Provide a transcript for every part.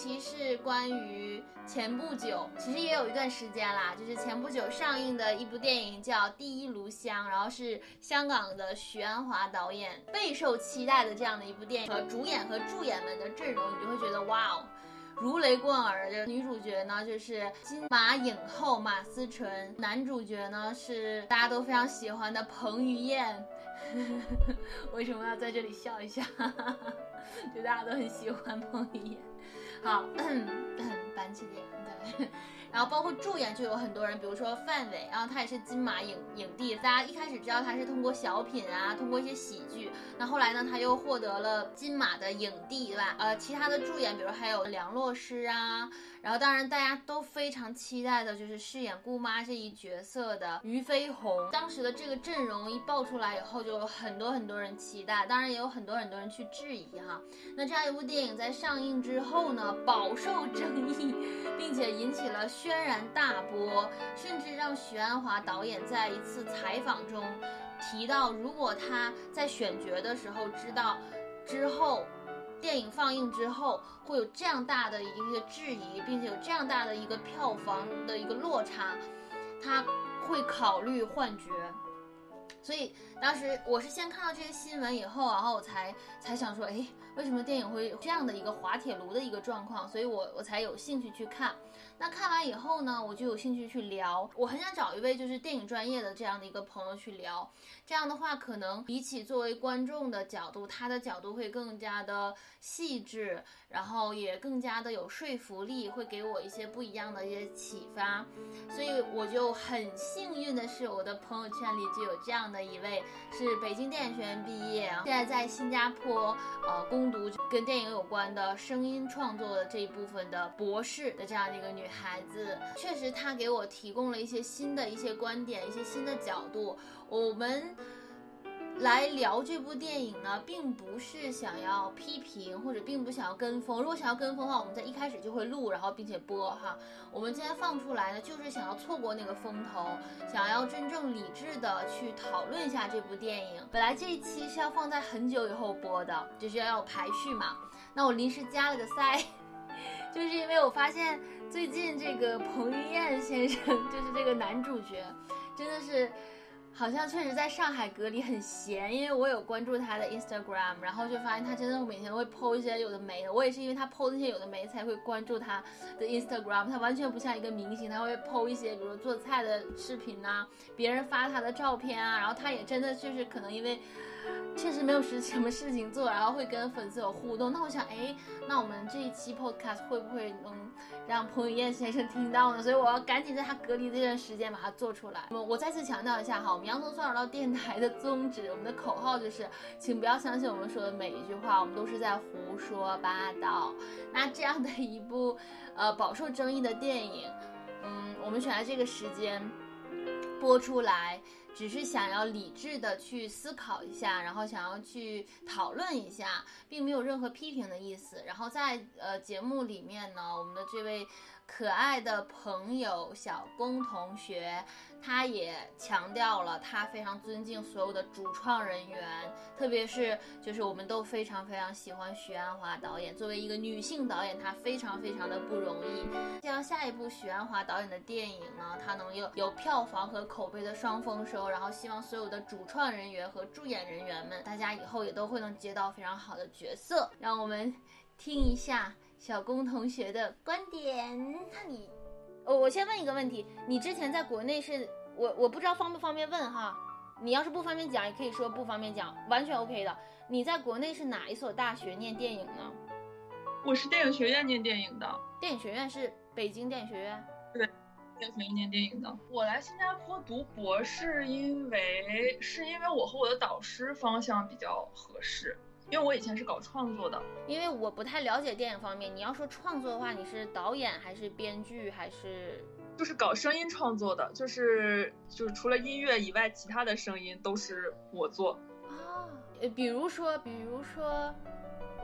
期是关于前不久，其实也有一段时间啦，就是前不久上映的一部电影叫《第一炉香》，然后是香港的徐安华导演备受期待的这样的一部电影，和主演和助演们的阵容，你就会觉得哇哦。如雷贯耳的女主角呢，就是金马影后马思纯；男主角呢是大家都非常喜欢的彭于晏。为什么要在这里笑一下？就大家都很喜欢彭于晏。好，板起脸，对。然后包括助演就有很多人，比如说范伟，然后他也是金马影影帝。大家一开始知道他是通过小品啊，通过一些喜剧。那后来呢，他又获得了金马的影帝，对吧？呃，其他的助演，比如还有梁洛施啊。然后当然大家都非常期待的就是饰演姑妈这一角色的俞飞鸿。当时的这个阵容一爆出来以后，就有很多很多人期待，当然也有很多很多人去质疑哈。那这样一部电影在上映之后呢，饱受争议，并且引起了。轩然大波，甚至让徐安华导演在一次采访中提到，如果他在选角的时候知道之后电影放映之后会有这样大的一个质疑，并且有这样大的一个票房的一个落差，他会考虑换角。所以当时我是先看到这些新闻以后，然后我才才想说，哎，为什么电影会有这样的一个滑铁卢的一个状况？所以我我才有兴趣去看。那看完以后呢，我就有兴趣去聊。我很想找一位就是电影专业的这样的一个朋友去聊。这样的话，可能比起作为观众的角度，他的角度会更加的细致，然后也更加的有说服力，会给我一些不一样的一些启发。所以我就很幸运的是，我的朋友圈里就有这样的一位，是北京电影学院毕业，现在在新加坡呃攻读跟电影有关的声音创作的这一部分的博士的这样的一个女。孩子确实，他给我提供了一些新的一些观点，一些新的角度。我们来聊这部电影呢，并不是想要批评，或者并不想要跟风。如果想要跟风的话，我们在一开始就会录，然后并且播哈。我们今天放出来呢，就是想要错过那个风头，想要真正理智的去讨论一下这部电影。本来这一期是要放在很久以后播的，就是要有排序嘛。那我临时加了个 塞。就是因为我发现最近这个彭于晏先生，就是这个男主角，真的是。好像确实在上海隔离很闲，因为我有关注他的 Instagram，然后就发现他真的每天会 po 一些有的没的。我也是因为他 po 那些有的没才会关注他的 Instagram。他完全不像一个明星，他会 po 一些比如做菜的视频呐，别人发他的照片啊，然后他也真的就是可能因为确实没有什什么事情做，然后会跟粉丝有互动。那我想，哎，那我们这一期 podcast 会不会能让彭于晏先生听到呢？所以我要赶紧在他隔离这段时间把它做出来。我我再次强调一下哈。我们洋葱蒜耳道电台的宗旨，我们的口号就是，请不要相信我们说的每一句话，我们都是在胡说八道。那这样的一部，呃，饱受争议的电影，嗯，我们选在这个时间播出来，只是想要理智的去思考一下，然后想要去讨论一下，并没有任何批评的意思。然后在呃节目里面呢，我们的这位。可爱的朋友小龚同学，他也强调了他非常尊敬所有的主创人员，特别是就是我们都非常非常喜欢许鞍华导演。作为一个女性导演，她非常非常的不容易。希望下一部许鞍华导演的电影呢，他能有有票房和口碑的双丰收。然后希望所有的主创人员和助演人员们，大家以后也都会能接到非常好的角色。让我们听一下。小龚同学的观点，那你，我我先问一个问题，你之前在国内是，我我不知道方不方便问哈，你要是不方便讲，也可以说不方便讲，完全 OK 的。你在国内是哪一所大学念电影呢？我是电影学院念电影的。电影学院是北京电影学院？对，电影学院念电影的。我来新加坡读博士，因为是因为我和我的导师方向比较合适。因为我以前是搞创作的，因为我不太了解电影方面。你要说创作的话，你是导演还是编剧还是？就是搞声音创作的，就是就是除了音乐以外，其他的声音都是我做。啊，呃，比如说，比如说，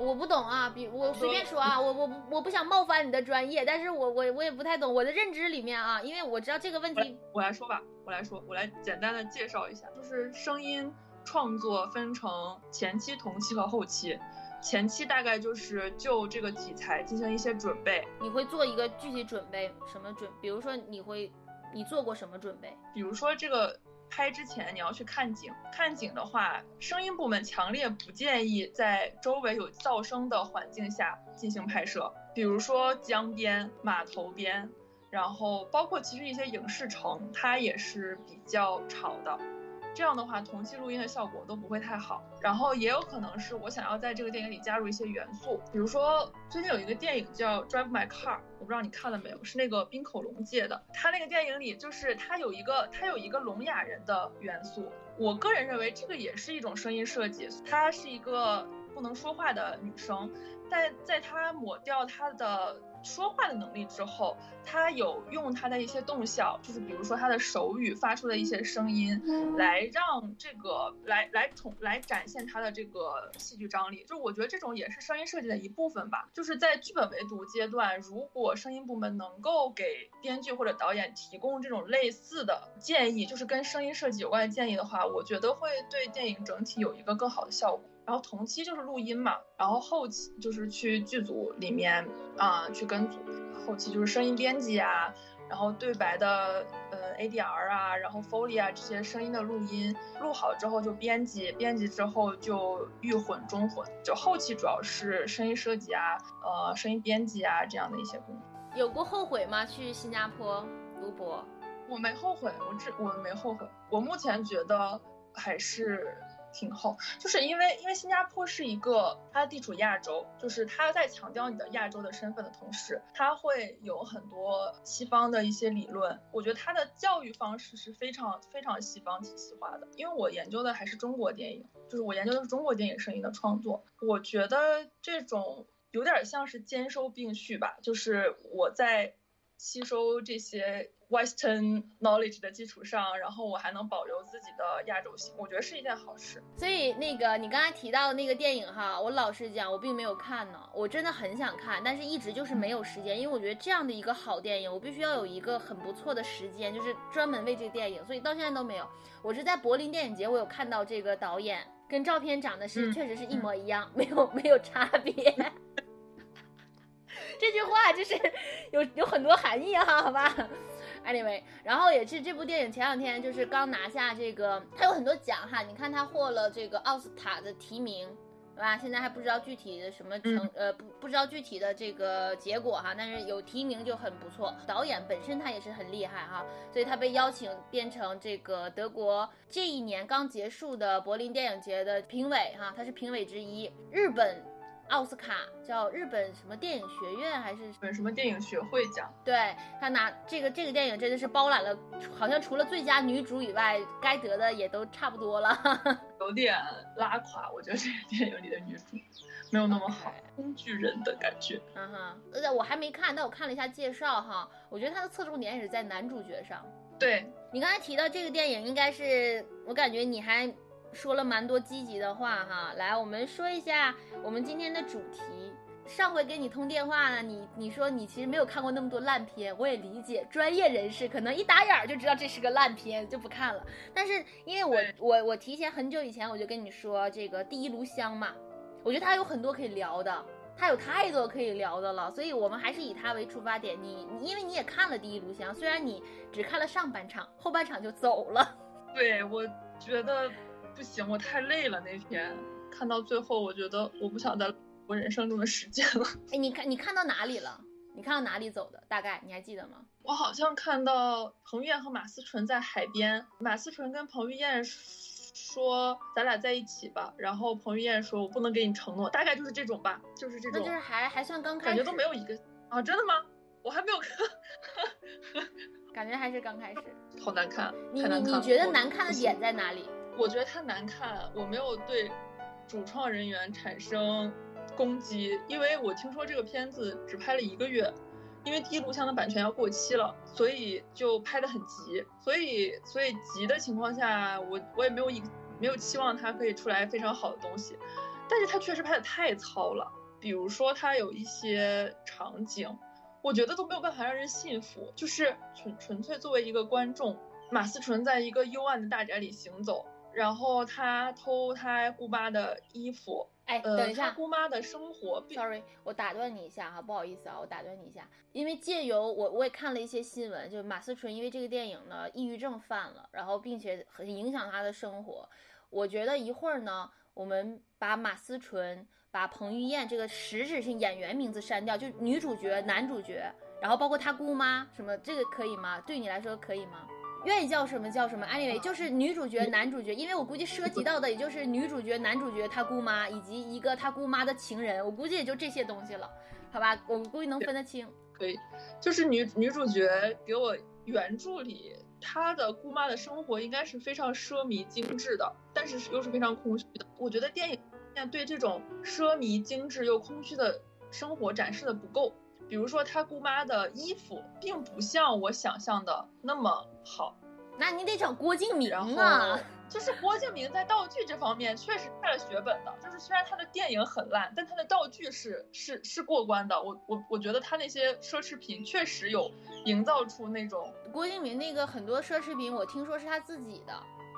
我不懂啊，比我随便说啊，我我我不想冒犯你的专业，但是我我我也不太懂。我的认知里面啊，因为我知道这个问题，我来说吧，我来说，我来简单的介绍一下，就是声音。创作分成前期、同期和后期。前期大概就是就这个题材进行一些准备。你会做一个具体准备什么准？比如说你会，你做过什么准备？比如说这个拍之前你要去看景，看景的话，声音部门强烈不建议在周围有噪声的环境下进行拍摄。比如说江边、码头边，然后包括其实一些影视城，它也是比较吵的。这样的话，同期录音的效果都不会太好。然后也有可能是我想要在这个电影里加入一些元素，比如说最近有一个电影叫《Drive My Car》，我不知道你看了没有，是那个冰口龙介的。他那个电影里就是他有一个他有一个聋哑人的元素，我个人认为这个也是一种声音设计。她是一个不能说话的女生，但在她抹掉她的。说话的能力之后，他有用他的一些动效，就是比如说他的手语发出的一些声音，来让这个来来重来展现他的这个戏剧张力。就我觉得这种也是声音设计的一部分吧。就是在剧本围读阶段，如果声音部门能够给编剧或者导演提供这种类似的建议，就是跟声音设计有关的建议的话，我觉得会对电影整体有一个更好的效果。然后同期就是录音嘛，然后后期就是去剧组里面啊去跟组，后期就是声音编辑啊，然后对白的呃 ADR 啊，然后 Foley 啊这些声音的录音，录好之后就编辑，编辑之后就预混中混，就后期主要是声音设计啊，呃声音编辑啊这样的一些工作。有过后悔吗？去新加坡读博？我没后悔，我这我没后悔，我目前觉得还是。挺厚，就是因为因为新加坡是一个它地处亚洲，就是它在强调你的亚洲的身份的同时，它会有很多西方的一些理论。我觉得它的教育方式是非常非常西方体系化的。因为我研究的还是中国电影，就是我研究的是中国电影声音的创作。我觉得这种有点像是兼收并蓄吧，就是我在吸收这些。Western knowledge 的基础上，然后我还能保留自己的亚洲性，我觉得是一件好事。所以那个你刚才提到的那个电影哈，我老实讲，我并没有看呢。我真的很想看，但是一直就是没有时间，因为我觉得这样的一个好电影，我必须要有一个很不错的时间，就是专门为这个电影，所以到现在都没有。我是在柏林电影节，我有看到这个导演跟照片长得是确实是一模一样，没有没有差别。这句话就是有有很多含义啊，好吧。Anyway，然后也是这部电影前两天就是刚拿下这个，它有很多奖哈，你看它获了这个奥斯卡的提名，对吧？现在还不知道具体的什么成，呃不不知道具体的这个结果哈，但是有提名就很不错。导演本身他也是很厉害哈，所以他被邀请变成这个德国这一年刚结束的柏林电影节的评委哈，他是评委之一。日本。奥斯卡叫日本什么电影学院还是本什么电影学会奖？对他拿这个这个电影真的是包揽了，好像除了最佳女主以外，该得的也都差不多了，有点拉垮。我觉得这个电影里的女主没有那么好，工具人的感觉。嗯哼，呃，我还没看，但我看了一下介绍哈，我觉得它的侧重点也是在男主角上。对你刚才提到这个电影，应该是我感觉你还。说了蛮多积极的话哈，来，我们说一下我们今天的主题。上回给你通电话呢，你你说你其实没有看过那么多烂片，我也理解，专业人士可能一打眼儿就知道这是个烂片，就不看了。但是因为我我我提前很久以前我就跟你说这个第一炉香嘛，我觉得它有很多可以聊的，它有太多可以聊的了，所以我们还是以它为出发点。你你因为你也看了第一炉香，虽然你只看了上半场，后半场就走了。对，我觉得。不行，我太累了。那天看到最后，我觉得我不想再我人生中的时间了。哎，你看你看到哪里了？你看到哪里走的？大概你还记得吗？我好像看到彭于晏和马思纯在海边，马思纯跟彭于晏说：“咱俩在一起吧。”然后彭于晏说：“我不能给你承诺。”大概就是这种吧，就是这种。那就是还还算刚开始，感觉都没有一个啊？真的吗？我还没有看，感觉还是刚开始。好难看，你你你觉得难看的点在哪里？我觉得它难看，我没有对主创人员产生攻击，因为我听说这个片子只拍了一个月，因为第一录像的版权要过期了，所以就拍的很急，所以所以急的情况下，我我也没有一没有期望它可以出来非常好的东西，但是它确实拍的太糙了，比如说它有一些场景，我觉得都没有办法让人信服，就是纯纯粹作为一个观众，马思纯在一个幽暗的大宅里行走。然后他偷他姑妈的衣服。哎，呃，等一下他姑妈的生活，sorry，我打断你一下哈，不好意思啊，我打断你一下，因为借由我我也看了一些新闻，就马思纯因为这个电影呢，抑郁症犯了，然后并且很影响他的生活。我觉得一会儿呢，我们把马思纯、把彭于晏这个实质性演员名字删掉，就女主角、男主角，然后包括他姑妈什么，这个可以吗？对你来说可以吗？愿意叫什么叫什么，anyway，就是女主角、男主角，因为我估计涉及到的也就是女主角、男主角他姑妈以及一个他姑妈的情人，我估计也就这些东西了，好吧？我估计能分得清。可以，就是女女主角给我原著里她的姑妈的生活应该是非常奢靡精致的，但是又是非常空虚的。我觉得电影面对这种奢靡精致又空虚的生活展示的不够。比如说，他姑妈的衣服并不像我想象的那么好，那你得找郭敬明然啊后。就是郭敬明在道具这方面确实下了血本的，就是虽然他的电影很烂，但他的道具是是是过关的。我我我觉得他那些奢侈品确实有营造出那种郭敬明那个很多奢侈品，我听说是他自己的，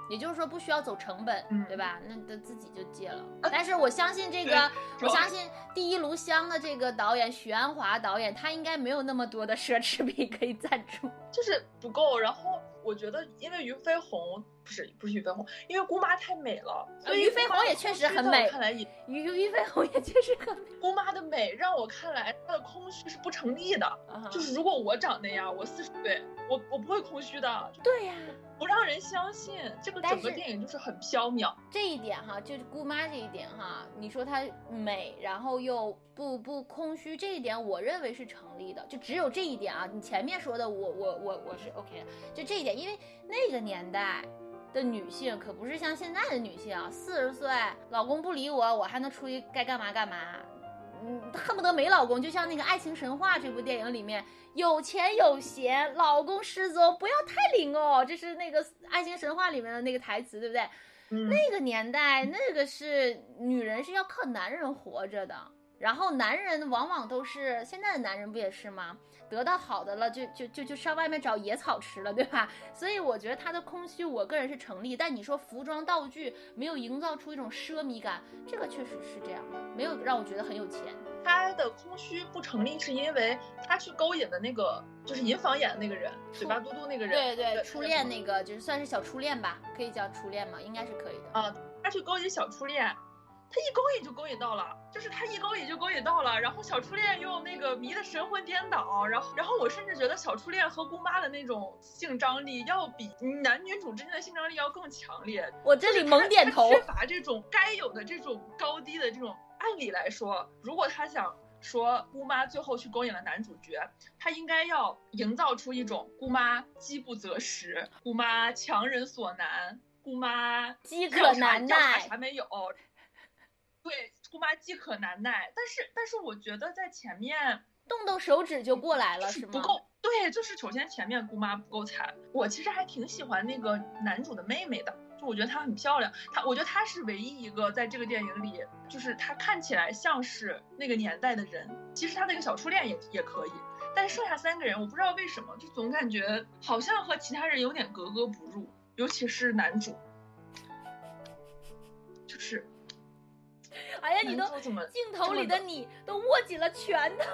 也就是说不需要走成本，嗯对吧？那他自己就接了。但是我相信这个，我相信《第一炉香》的这个导演许鞍华导演，他应该没有那么多的奢侈品可以赞助。就是不够。然后我觉得，因为俞飞鸿不是不是俞飞鸿，因为姑妈太美了，所以俞飞鸿也确实很美看来也于于飞鸿也确实很美姑妈的美让我看来她的空虚是不成立的。啊就是如果我长那样，我四十岁，我我不会空虚的，对呀、不让人相信。这个整个电影就是很缥缈。这一点哈，就是姑妈这一点哈，你说她美，然后又不不空虚，这一点我认为是成立的。就只有这一点啊，你前面说的我我我我是 OK 的，就这一点，因为那个年代的女性可不是像现在的女性啊，四十岁老公不理我，我还能出去该干嘛干嘛。嗯，恨不得没老公，就像那个《爱情神话》这部电影里面，有钱有闲，老公失踪，不要太灵哦，这是那个《爱情神话》里面的那个台词，对不对？嗯，那个年代，那个是女人是要靠男人活着的，然后男人往往都是现在的男人不也是吗？得到好的了，就就就就上外面找野草吃了，对吧？所以我觉得他的空虚，我个人是成立。但你说服装道具没有营造出一种奢靡感，这个确实是这样的，没有让我觉得很有钱。他的空虚不成立，是因为他去勾引的那个就是银房演的那个人，嘴巴嘟嘟那个人，对对，对初恋那个就是算是小初恋吧，可以叫初恋吗？应该是可以的。啊，他去勾引小初恋，他一勾引就勾引到了，就是他一勾引就勾引到了，然后小初恋又那个迷得神魂颠倒，然后然后我甚至觉得小初恋和姑妈的那种性张力要比男女主之间的性张力要更强烈。我这里猛点头。缺乏这种该有的这种高低的这种。按理来说，如果他想说姑妈最后去勾引了男主角，他应该要营造出一种姑妈饥不择食，姑妈强人所难，姑妈饥渴难耐啥没有。对，姑妈饥渴难耐，但是但是我觉得在前面动动手指就过来了，是吗？不够。对，就是首先前面姑妈不够惨，我其实还挺喜欢那个男主的妹妹的，就我觉得她很漂亮，她我觉得她是唯一一个在这个电影里，就是她看起来像是那个年代的人，其实她那个小初恋也也可以，但是剩下三个人我不知道为什么，就总感觉好像和其他人有点格格不入，尤其是男主，就是哎呀，你都镜头里的你都握紧了拳头。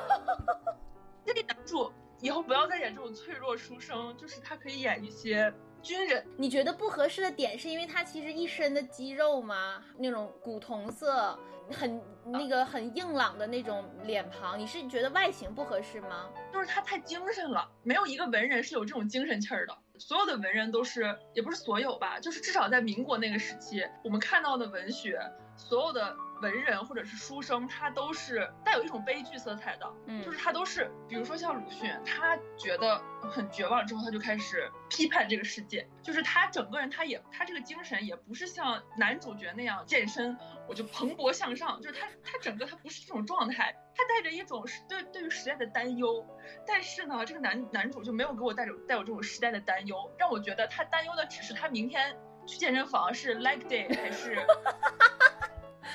这个男主以后不要再演这种脆弱书生，就是他可以演一些军人。你觉得不合适的点是因为他其实一身的肌肉吗？那种古铜色，很那个很硬朗的那种脸庞，你是觉得外形不合适吗？就是他太精神了，没有一个文人是有这种精神气儿的。所有的文人都是，也不是所有吧，就是至少在民国那个时期，我们看到的文学，所有的文人或者是书生，他都是带有一种悲剧色彩的。嗯就是他都是，比如说像鲁迅，他觉得很绝望之后，他就开始批判这个世界。就是他整个人，他也他这个精神也不是像男主角那样健身，我就蓬勃向上。就是他他整个他不是这种状态，他带着一种对对于时代的担忧。但是呢，这个男男主就没有给我带有带有这种时代的担忧，让我觉得他担忧的只是他明天去健身房是 leg day 还是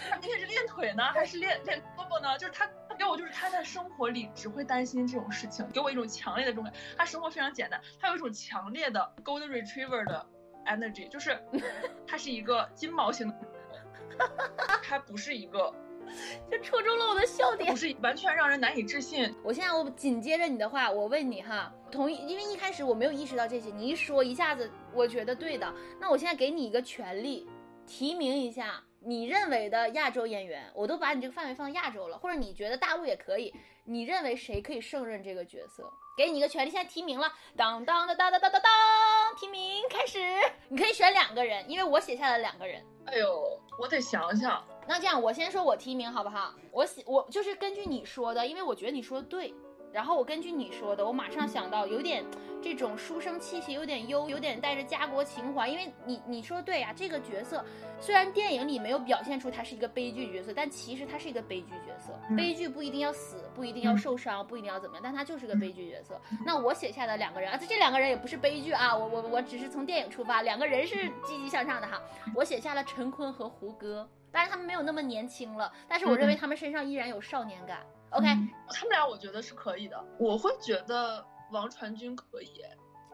他明天是练腿呢，还是练练胳膊呢？就是他他给我就是他在生活里只会担心这种事情，给我一种强烈的这种感。他生活非常简单，他有一种强烈的 golden retriever 的 energy，就是 他是一个金毛型的，他不是一个，就戳中了我的笑点不，是完全让人难以置信。我现在我紧接着你的话，我问你哈，同意，因为一开始我没有意识到这些，你一说一下子，我觉得对的。那我现在给你一个权利，提名一下你认为的亚洲演员，我都把你这个范围放亚洲了，或者你觉得大陆也可以，你认为谁可以胜任这个角色？给你一个权利，现在提名了，当当当当当当当当，提名开始，你可以选两个人，因为我写下了两个人。哎呦，我得想想。那这样，我先说我提名好不好？我写我就是根据你说的，因为我觉得你说的对，然后我根据你说的，我马上想到有点这种书生气息，有点忧，有点带着家国情怀。因为你你说对呀、这个角色虽然电影里没有表现出他是一个悲剧角色，但其实他是一个悲剧角色。嗯悲剧不一定要死，不一定要嗯受伤，不一定要怎么样，但他就是个悲剧角色。那我写下的两个人啊，这这两个人也不是悲剧啊，我我我只是从电影出发，两个人是积极向上的哈。我写下了陈坤和胡歌，当然他们没有那么年轻了，但是我认为他们身上依然有少年感。OK，、嗯他们俩我觉得是可以的。我会觉得王传君可以。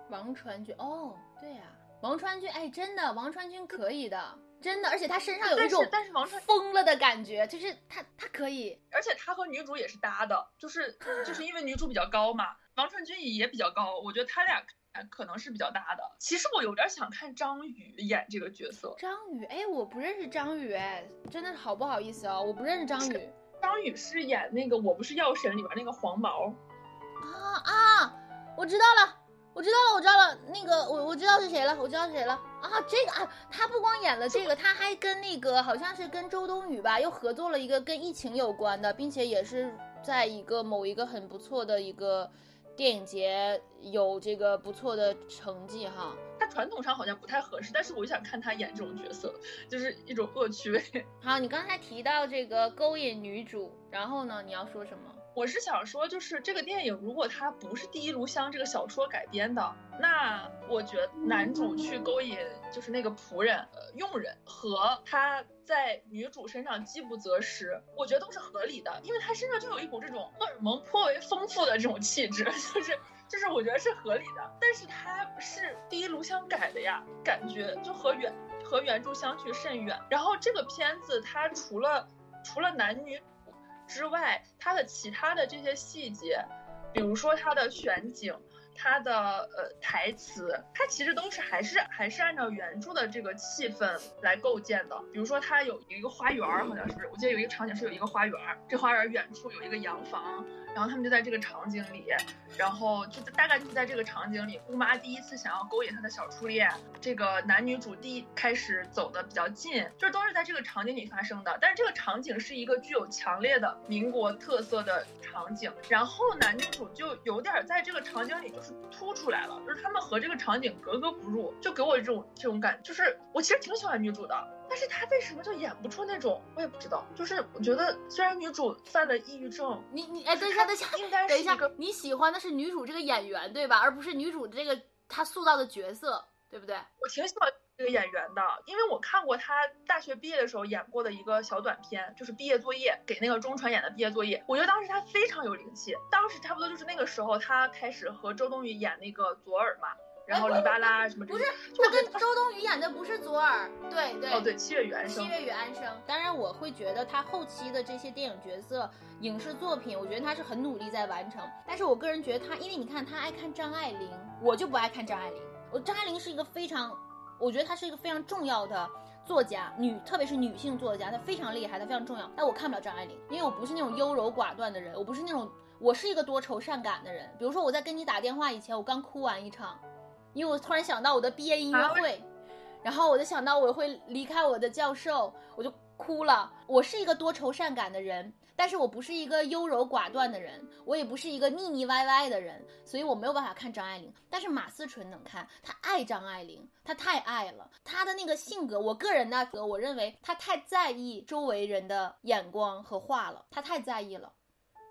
王传君，哦，对呀、王传君，哎，真的，王传君可以的，真的，而且他身上有一但是种但是王传疯了的感觉，就是他他可以，而且他和女主也是搭的，就是就是因为女主比较高嘛，王传君也比较高，我觉得他俩可能是比较搭的。其实我有点想看张宇演这个角色，张宇，哎，我不认识张宇，哎，真的好不好意思哦、我不认识张宇张宇是演那个《我不是药神》里边那个黄毛，啊啊，我知道了。我知道了，我知道了，那个我我知道是谁了，我知道是谁了啊！这个啊，他不光演了这个，他还跟那个好像是跟周冬雨吧，又合作了一个跟疫情有关的，并且也是在一个某一个很不错的一个电影节有这个不错的成绩哈。传统上好像不太合适，但是我就想看他演这种角色，就是一种恶趣味。好，你刚才提到这个勾引女主，然后呢，你要说什么？我是想说，就是这个电影如果它不是《第一炉香》这个小说改编的，那我觉得男主去勾引就是那个仆人、佣人和他在女主身上饥不择食，我觉得都是合理的，因为他身上就有一股这种荷尔蒙颇为丰富的这种气质，就是就是我觉得是合理的。但是他是《第一炉香》改的呀，感觉就和原和原著相去甚远。然后这个片子它除了除了男女之外，它的其他的这些细节，比如说它的选景、它的呃台词，它其实都是还是还是按照原著的这个气氛来构建的。比如说它有一个花园，好像是不是？我记得有一个场景是有一个花园，这花园远处有一个洋房，然后他们就在这个场景里，然后就大概就是在这个场景里，姑妈第一次想要勾引她的小初恋，这个男女主第一开始走的比较近，就是都是在这个场景里发生的。但是这个场景是一个具有强烈的民国特色的场景，然后男女主就有点在这个场景里是突出来了，就是他们和这个场景格格不入，就给我这种这种感觉。就是我其实挺喜欢女主的，但是她为什么就演不出那种，我也不知道。就是我觉得虽然女主犯了抑郁症，你你哎，等一下，等一下，应该等一下是一个，你喜欢的是女主这个演员对吧？而不是女主这个她塑造的角色，对不对？我挺喜欢这个演员的，因为我看过他大学毕业的时候演过的一个小短片，就是毕业作业给那个中传演的毕业作业。我觉得当时他非常有灵气，当时差不多就是那个时候他开始和周冬雨演那个左耳嘛，然后黎巴拉什么这不是些，就她我觉得跟周冬雨演的不是左耳，对对哦对七月与安生七，月与安生。当然，我会觉得他后期的这些电影角色、影视作品，我觉得他是很努力在完成。但是我个人觉得他，因为你看他爱看张爱玲，我就不爱看张爱玲。我张爱玲是一个非常，我觉得她是一个非常重要的作家，女特别是女性作家，她非常厉害，她非常重要。但我看不了张爱玲，因为我不是那种优柔寡断的人，我不是那种，我是一个多愁善感的人。比如说我在跟你打电话以前，我刚哭完一场，因为我突然想到我的毕业音乐啊会。然后我就想到我会离开我的教授，我就哭了。我是一个多愁善感的人，但是我不是一个优柔寡断的人，我也不是一个腻腻歪歪的人，所以我没有办法看张爱玲。但是马思纯能看，她爱张爱玲，她太爱了。她的那个性格，我个人呢，我认为她太在意周围人的眼光和话了，她太在意了，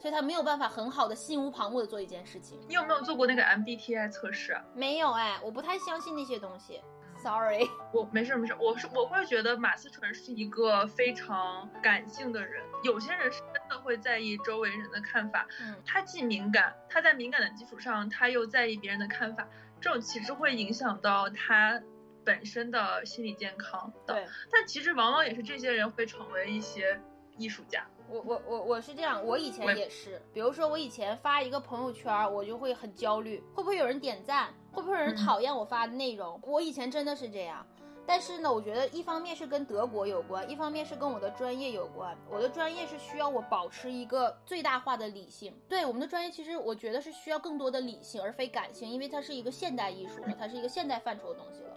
所以他没有办法很好的心无旁骛的做一件事情。你有没有做过那个 MBTI 测试啊？没有哎，我不太相信那些东西。Sorry。我没事没事，我是我会觉得马思纯是一个非常感性的人，有些人是真的会在意周围人的看法，嗯他既敏感，他在敏感的基础上，他又在意别人的看法，这种其实会影响到他本身的心理健康的。对，但其实往往也是这些人会成为一些艺术家。我我我我是这样，我以前也是，比如说我以前发一个朋友圈，我就会很焦虑，会不会有人点赞，会不会有人讨厌我发的内容？我以前真的是这样。但是呢，我觉得一方面是跟德国有关，一方面是跟我的专业有关。我的专业是需要我保持一个最大化的理性。对我们的专业，其实我觉得是需要更多的理性而非感性，因为它是一个现代艺术了，它是一个现代范畴的东西了。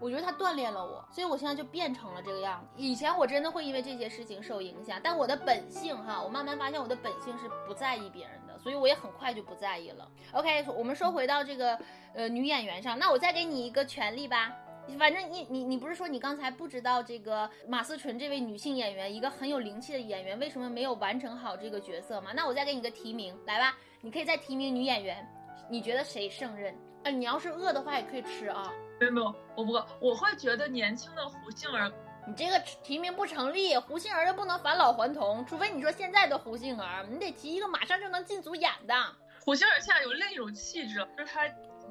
我觉得它锻炼了我，所以我现在就变成了这个样子。以前我真的会因为这些事情受影响，但我的本性哈，我慢慢发现我的本性是不在意别人的，所以我也很快就不在意了。OK，我们说回到这个呃女演员上，那我再给你一个权利吧。反正你你你不是说你刚才不知道这个马思纯这位女性演员，一个很有灵气的演员，为什么没有完成好这个角色吗？那我再给你个提名，来吧，你可以再提名女演员，你觉得谁胜任？哎，你要是饿的话也可以吃啊。没有没有，我不饿，我会觉得年轻的胡杏儿，你这个提名不成立，胡杏儿又不能返老还童，除非你说现在的胡杏儿，你得提一个马上就能进组演的。胡杏儿现在有另一种气质，就是她。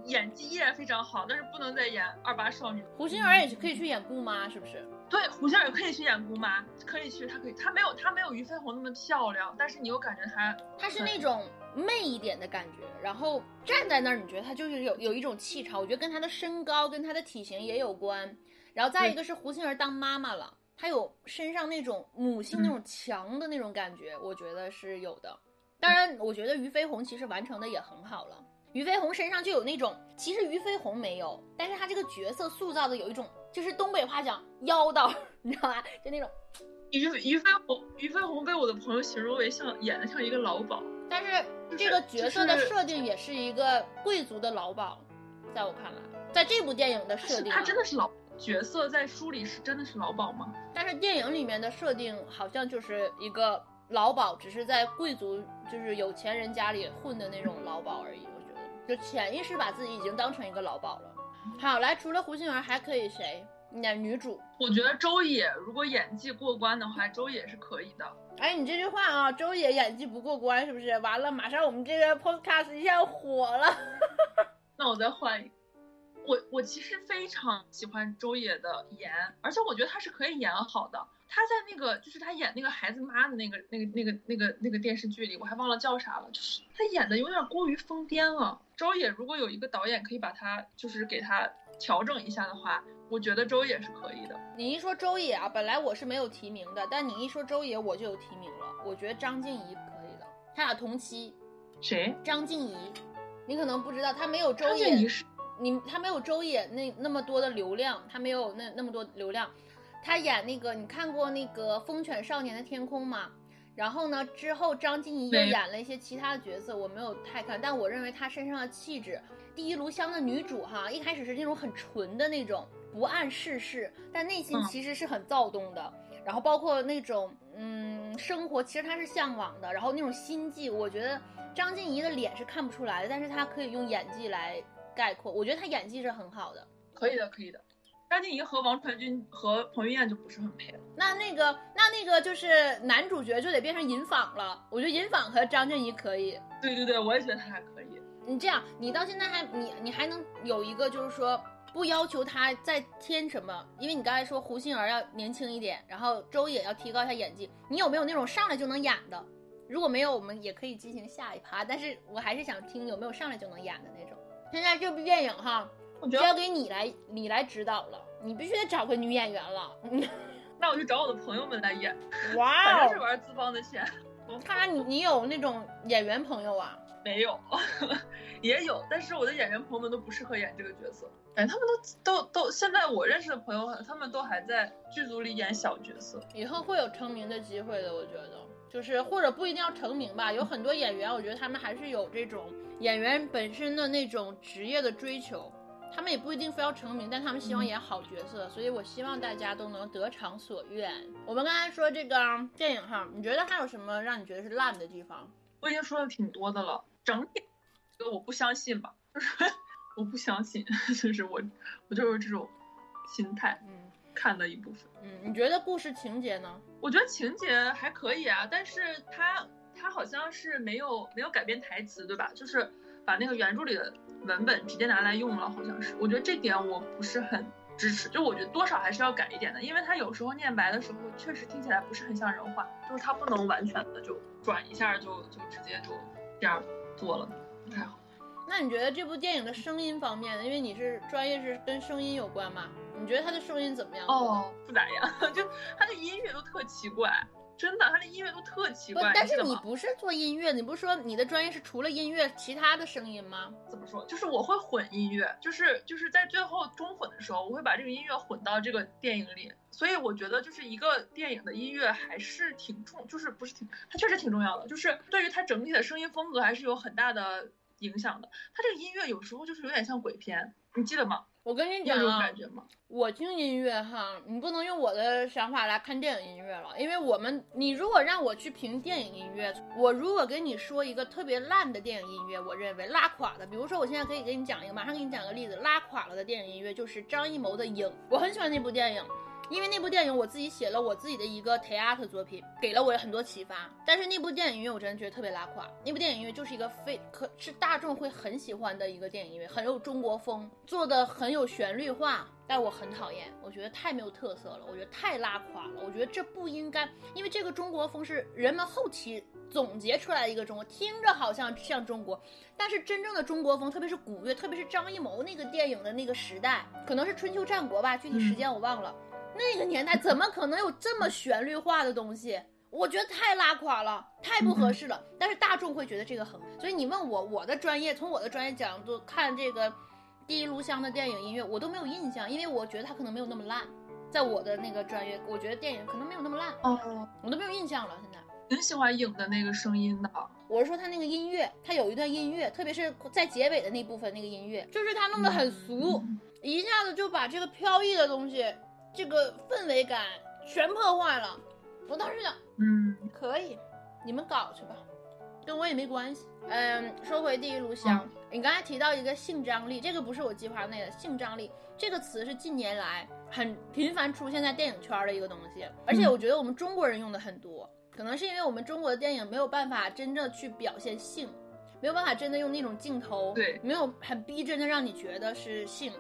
演技依然非常好，但是不能再演二八少女。胡杏儿也是可以去演姑妈，是不是？对，胡杏儿也可以去演姑妈，可以去，她可以，她没有她没有俞飞鸿那么漂亮，但是你又感觉她，她是那种媚一点的感觉，然后站在那儿，你觉得她就是有有一种气场，我觉得跟她的身高跟她的体型也有关。然后再一个是胡杏儿当妈妈了，她有身上那种母性那种强的那种感觉，我觉得是有的。当然，我觉得俞飞鸿其实完成的也很好了。俞飞鸿身上就有那种，其实俞飞鸿没有，但是他这个角色塑造的有一种，就是东北话讲妖道，你知道吧？就那种。俞俞飞鸿，俞飞鸿被我的朋友形容为像演的像一个老鸨，但是这个角色的设定也是一个贵族的老鸨，在我看来，在这部电影的设定，他真的是老角色，在书里是真的是老鸨吗？但是电影里面的设定好像就是一个老鸨，只是在贵族就是有钱人家里混的那种老鸨而已。就潜意识把自己已经当成一个老鸨了。好，来，除了胡杏儿，还可以谁演女主？我觉得周也如果演技过关的话，周也是可以的。哎，你这句话啊，周也演技不过关是不是？完了，马上我们这个 podcast 一下火了。那我再换一个。我我其实非常喜欢周也的颜，而且我觉得他是可以演好的。他在那个就是他演那个孩子妈的那个那个那个那个那个电视剧里，我还忘了叫啥了，就是他演的有点过于疯癫了。周也如果有一个导演可以把他就是给他调整一下的话，我觉得周也是可以的。你一说周也啊，本来我是没有提名的，但你一说周也，我就有提名了。我觉得张婧仪可以的，他俩同期。谁？张婧仪，你可能不知道，他没有周也，你他没有周也那那么多的流量，他没有那那么多流量。他演那个，你看过那个《风犬少年的天空》吗？然后呢，之后张婧仪又演了一些其他的角色，我没有太看，但我认为她身上的气质，《第一炉香》的女主哈，一开始是那种很纯的那种，不谙世事，但内心其实是很躁动的。然后包括那种嗯，生活其实她是向往的，然后那种心计，我觉得张婧仪的脸是看不出来的，但是她可以用演技来概括，我觉得他演技是很好的，可以的，可以的。张婧仪和王传君和彭于晏就不是很配了。那那个那那个就是男主角就得变成尹昉了。我觉得尹昉和张婧仪可以。对对对，我也觉得他还可以。你这样，你到现在还你你还能有一个就是说不要求他再添什么？因为你刚才说胡杏儿要年轻一点，然后周也要提高一下演技。你有没有那种上来就能演的？如果没有，我们也可以进行下一趴。但是我还是想听有没有上来就能演的那种。现在这部电影哈。交给你来，你来指导了。你必须得找个女演员了。那我就找我的朋友们来演。哇，反正是玩资方的钱。看来你你有那种演员朋友啊？没有，也有，但是我的演员朋友们都不适合演这个角色。感觉，他们都都都，现在我认识的朋友，他们都还在剧组里演小角色。以后会有成名的机会的，我觉得。就是或者不一定要成名吧，有很多演员，我觉得他们还是有这种演员本身的那种职业的追求。他们也不一定非要成名，但他们希望演好角色，所以我希望大家都能得偿所愿。我们刚才说这个电影哈，你觉得还有什么让你觉得是烂的地方？我已经说的挺多的了，整体，我不相信吧，就是 我不相信，就是我，我就是这种心态，嗯，看的一部分，嗯，你觉得故事情节呢？我觉得情节还可以啊，但是他他好像是没有没有改编台词，对吧？就是把那个原著里的。文本直接拿来用了，好像是，我觉得这点我不是很支持。就我觉得多少还是要改一点的，因为他有时候念白的时候确实听起来不是很像人话，就是他不能完全的就转一下就就直接就这样做了，不太好。那你觉得这部电影的声音方面呢？因为你是专业是跟声音有关嘛？你觉得他的声音怎么样？哦，不咋样，就他的音乐都特奇怪。真的，他的音乐都特奇怪。但是你不是做音乐，你不是说你的专业是除了音乐其他的声音吗？怎么说？就是我会混音乐，就是就是在最后中混的时候，我会把这个音乐混到这个电影里。所以我觉得，就是一个电影的音乐还是挺重，就是不是挺，它确实挺重要的，就是对于它整体的声音风格还是有很大的影响的。他这个音乐有时候就是有点像鬼片，你记得吗？我跟你讲啊，我听音乐哈，你不能用我的想法来看电影音乐了，因为我们，你如果让我去评电影音乐，我如果跟你说一个特别烂的电影音乐，我认为拉垮的，比如说我现在可以给你讲一个，马上给你讲个例子，拉垮了的电影音乐就是张艺谋的《影》，我很喜欢那部电影。因为那部电影，我自己写了我自己的一个 theater 作品，给了我很多启发。但是那部电影音乐我真的觉得特别拉垮。那部电影音乐就是一个非可是大众会很喜欢的一个电影音乐，很有中国风，做的很有旋律化，但我很讨厌，我觉得太没有特色了，我觉得太拉垮了。我觉得这不应该，因为这个中国风是人们后期总结出来的一个中国，听着好像像中国，但是真正的中国风，特别是古乐，特别是张艺谋那个电影的那个时代，可能是春秋战国吧，具体时间我忘了。那个年代怎么可能有这么旋律化的东西？我觉得太拉垮了，太不合适了。但是大众会觉得这个很，所以你问我，我的专业从我的专业角度看这个《第一炉香》的电影音乐，我都没有印象，因为我觉得它可能没有那么烂。在我的那个专业，我觉得电影可能没有那么烂。哦，我都没有印象了。现在挺喜欢影的那个声音的。我是说他那个音乐，他有一段音乐，特别是在结尾的那部分那个音乐，就是他弄得很俗，一下子就把这个飘逸的东西。这个氛围感全破坏了，我当时想，嗯，可以，你们搞去吧，跟我也没关系。嗯，说回第一炉香，你刚才提到一个性张力，这个不是我计划内的。性张力这个词是近年来很频繁出现在电影圈的一个东西，而且我觉得我们中国人用的很多，可能是因为我们中国的电影没有办法真正去表现性，没有办法真的用那种镜头，对，没有很逼真的让你觉得是性。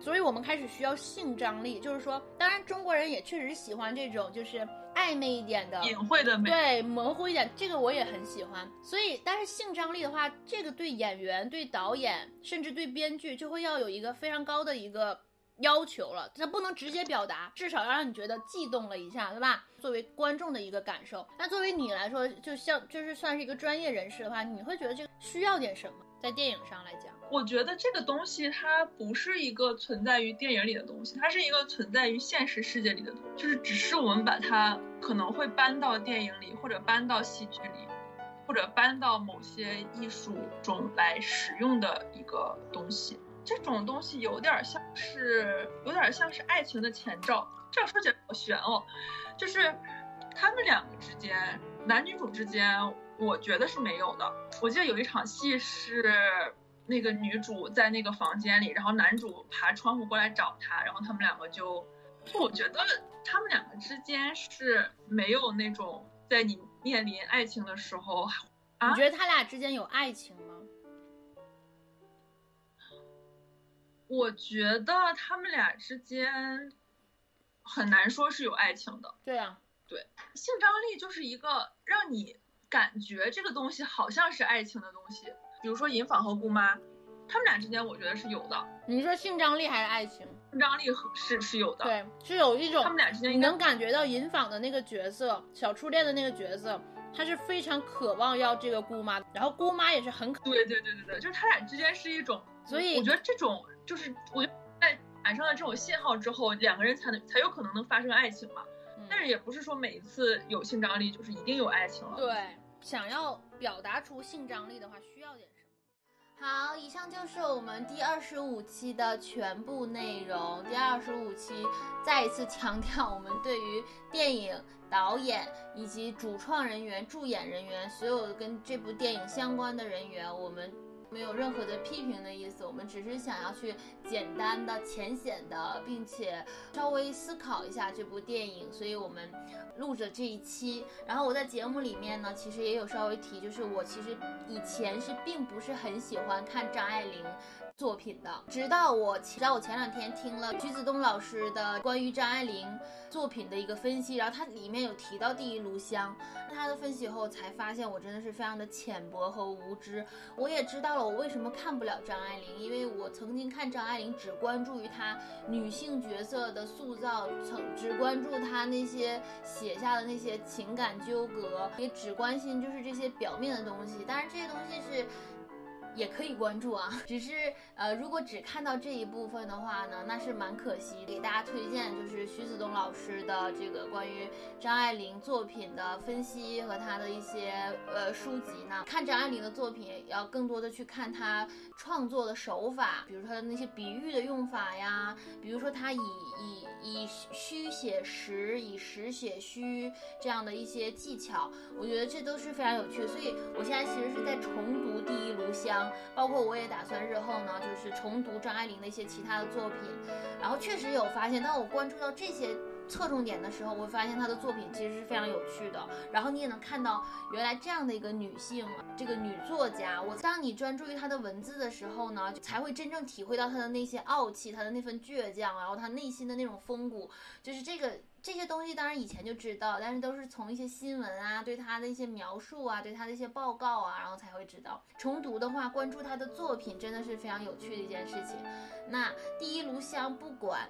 所以我们开始需要性张力，就是说，当然中国人也确实喜欢这种就是暧昧一点的、隐晦的美，对，模糊一点，这个我也很喜欢。所以，但是性张力的话，这个对演员、对导演，甚至对编剧，就会要有一个非常高的一个要求了。它不能直接表达，至少要让你觉得悸动了一下，对吧？作为观众的一个感受。那作为你来说，就像就是算是一个专业人士的话，你会觉得这个需要点什么？在电影上来讲。我觉得这个东西它不是一个存在于电影里的东西，它是一个存在于现实世界里的东西，就是只是我们把它可能会搬到电影里，或者搬到戏剧里，或者搬到某些艺术中来使用的一个东西。这种东西有点像是，有点像是爱情的前兆。这样说起来好悬哦，就是他们两个之间，男女主之间，我觉得是没有的。我记得有一场戏是。那个女主在那个房间里，然后男主爬窗户过来找她，然后他们两个就，就我觉得他们两个之间是没有那种在你面临爱情的时候，你觉得他俩之间有爱情吗？我觉得他们俩之间很难说是有爱情的。对啊，对，性张力就是一个让你感觉这个东西好像是爱情的东西。比如说银纺和姑妈，他们俩之间我觉得是有的。你说性张力还是爱情？性张力是是有的，对，是有一种。他们俩之间你能感觉到银纺的那个角色，小初恋的那个角色，他是非常渴望要这个姑妈，然后姑妈也是很对对对对对，就是他俩之间是一种，所以我觉得这种就是我觉得在产生了这种信号之后，两个人才能才有可能能发生爱情嘛。但是也不是说每一次有性张力就是一定有爱情了。对，想要表达出性张力的话，需要点什么。好，以上就是我们第二十五期的全部内容。第二十五期再一次强调，我们对于电影导演以及主创人员、助演人员，所有跟这部电影相关的人员，我们。没有任何的批评的意思，我们只是想要去简单的、浅显的，并且稍微思考一下这部电影，所以我们录着这一期。然后我在节目里面呢，其实也有稍微提，就是我其实以前是并不是很喜欢看张爱玲作品的。直到我，直到我前两天听了徐子东老师的关于张爱玲作品的一个分析，然后他里面有提到《第一炉香》，他的分析后才发现我真的是非常的浅薄和无知。我也知道了我为什么看不了张爱玲，因为我曾经看张爱玲只关注于她女性角色的塑造，曾只关注她那些写下的那些情感纠葛，也只关心就是这些表面的东西。当然这些东西是。也可以关注啊，只是呃，如果只看到这一部分的话呢，那是蛮可惜。给大家推荐就是徐子东老师的这个关于张爱玲作品的分析和他的一些呃书籍呢。看张爱玲的作品，要更多的去看她创作的手法，比如说那些比喻的用法呀，比如说她以以以虚写实，以实写虚这样的一些技巧，我觉得这都是非常有趣。所以我现在其实是在重读《第一炉香》。包括我也打算日后呢，就是重读张爱玲的一些其他的作品，然后确实有发现，当我关注到这些侧重点的时候，我会发现她的作品其实是非常有趣的。然后你也能看到，原来这样的一个女性，这个女作家，我当你专注于她的文字的时候呢，才会真正体会到她的那些傲气，她的那份倔强，然后她内心的那种风骨，就是这个。这些东西当然以前就知道，但是都是从一些新闻啊，对他的一些描述啊，对他的一些报告啊，然后才会知道。重读的话，关注他的作品真的是非常有趣的一件事情。那第一炉香不管。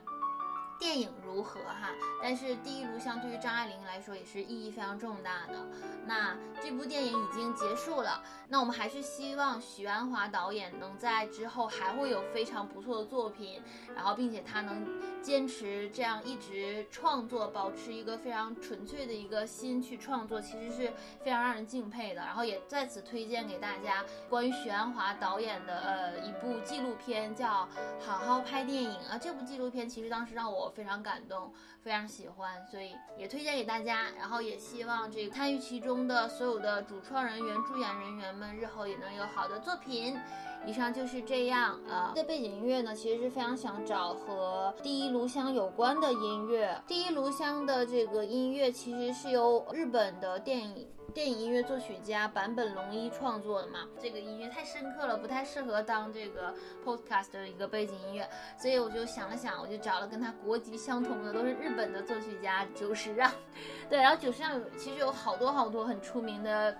电影如何哈？但是《第一炉香》对于张爱玲来说也是意义非常重大的。那这部电影已经结束了，那我们还是希望许鞍华导演能在之后还会有非常不错的作品，然后并且他能坚持这样一直创作，保持一个非常纯粹的一个心去创作，其实是非常让人敬佩的。然后也在此推荐给大家关于许鞍华导演的呃一部纪录片，叫《好好拍电影》啊。这部纪录片其实当时让我。我非常感动，非常喜欢，所以也推荐给大家。然后也希望这个参与其中的所有的主创人员、助演人员们日后也能有好的作品。以上就是这样啊。这背景音乐呢，其实是非常想找和第一炉香有关的音乐。第一炉香的这个音乐其实是由日本的电影。电影音乐作曲家坂本龙一创作的嘛，这个音乐太深刻了，不太适合当这个 podcast 的一个背景音乐，所以我就想了想，我就找了跟他国籍相同的，都是日本的作曲家久石让。对，然后久石让其实有好多好多很出名的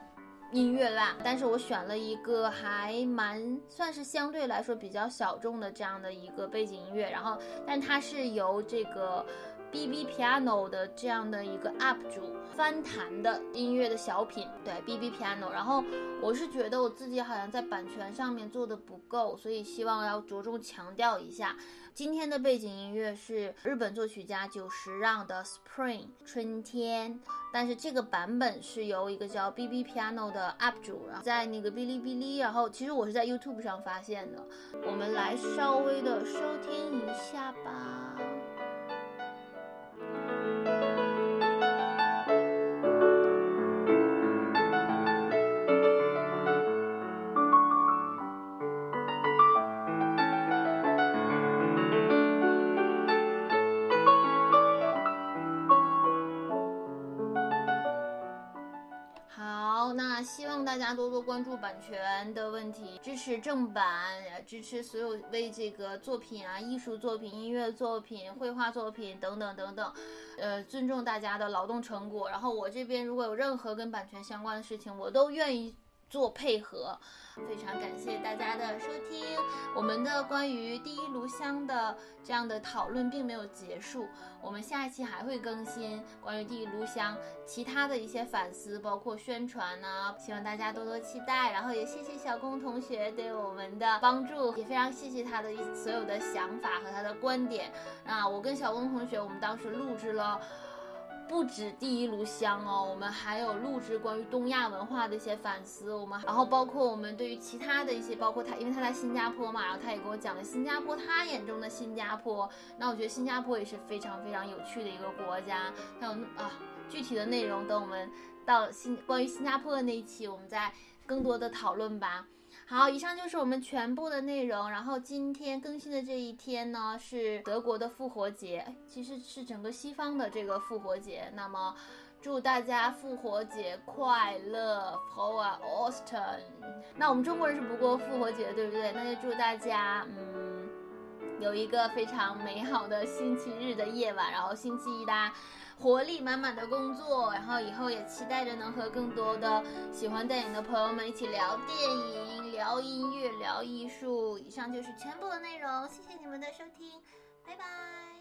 音乐吧，但是我选了一个还蛮算是相对来说比较小众的这样的一个背景音乐，然后但它是由这个。B B Piano 的这样的一个 UP 主翻弹的音乐的小品，对 B B Piano。然后我是觉得我自己好像在版权上面做的不够，所以希望要着重强调一下。今天的背景音乐是日本作曲家久石让的 Spring 春天，但是这个版本是由一个叫 B B Piano 的 UP 主，然后在那个哔哩哔哩，然后其实我是在 YouTube 上发现的。我们来稍微的收听一下吧。关注版权的问题，支持正版，支持所有为这个作品啊、艺术作品、音乐作品、绘画作品等等等等，呃，尊重大家的劳动成果。然后我这边如果有任何跟版权相关的事情，我都愿意。做配合，非常感谢大家的收听。我们的关于第一炉香的这样的讨论并没有结束，我们下一期还会更新关于第一炉香其他的一些反思，包括宣传呢，希望大家多多期待。然后也谢谢小龚同学对我们的帮助，也非常谢谢他的所有的想法和他的观点。啊，我跟小龚同学，我们当时录制了。不止第一炉香哦，我们还有录制关于东亚文化的一些反思，我们然后包括我们对于其他的一些，包括他，因为他在新加坡嘛，然后他也跟我讲了新加坡他眼中的新加坡。那我觉得新加坡也是非常非常有趣的一个国家。还有啊，具体的内容等我们到新关于新加坡的那一期，我们再更多的讨论吧。好，以上就是我们全部的内容。然后今天更新的这一天呢，是德国的复活节，其实是整个西方的这个复活节。那么。祝大家复活节快乐，For Austin。那我们中国人是不过复活节，对不对？那就祝大家，嗯，有一个非常美好的星期日的夜晚，然后星期一大家活力满满的工作，然后以后也期待着能和更多的喜欢电影的朋友们一起聊电影、聊音乐、聊艺术。以上就是全部的内容，谢谢你们的收听，拜拜。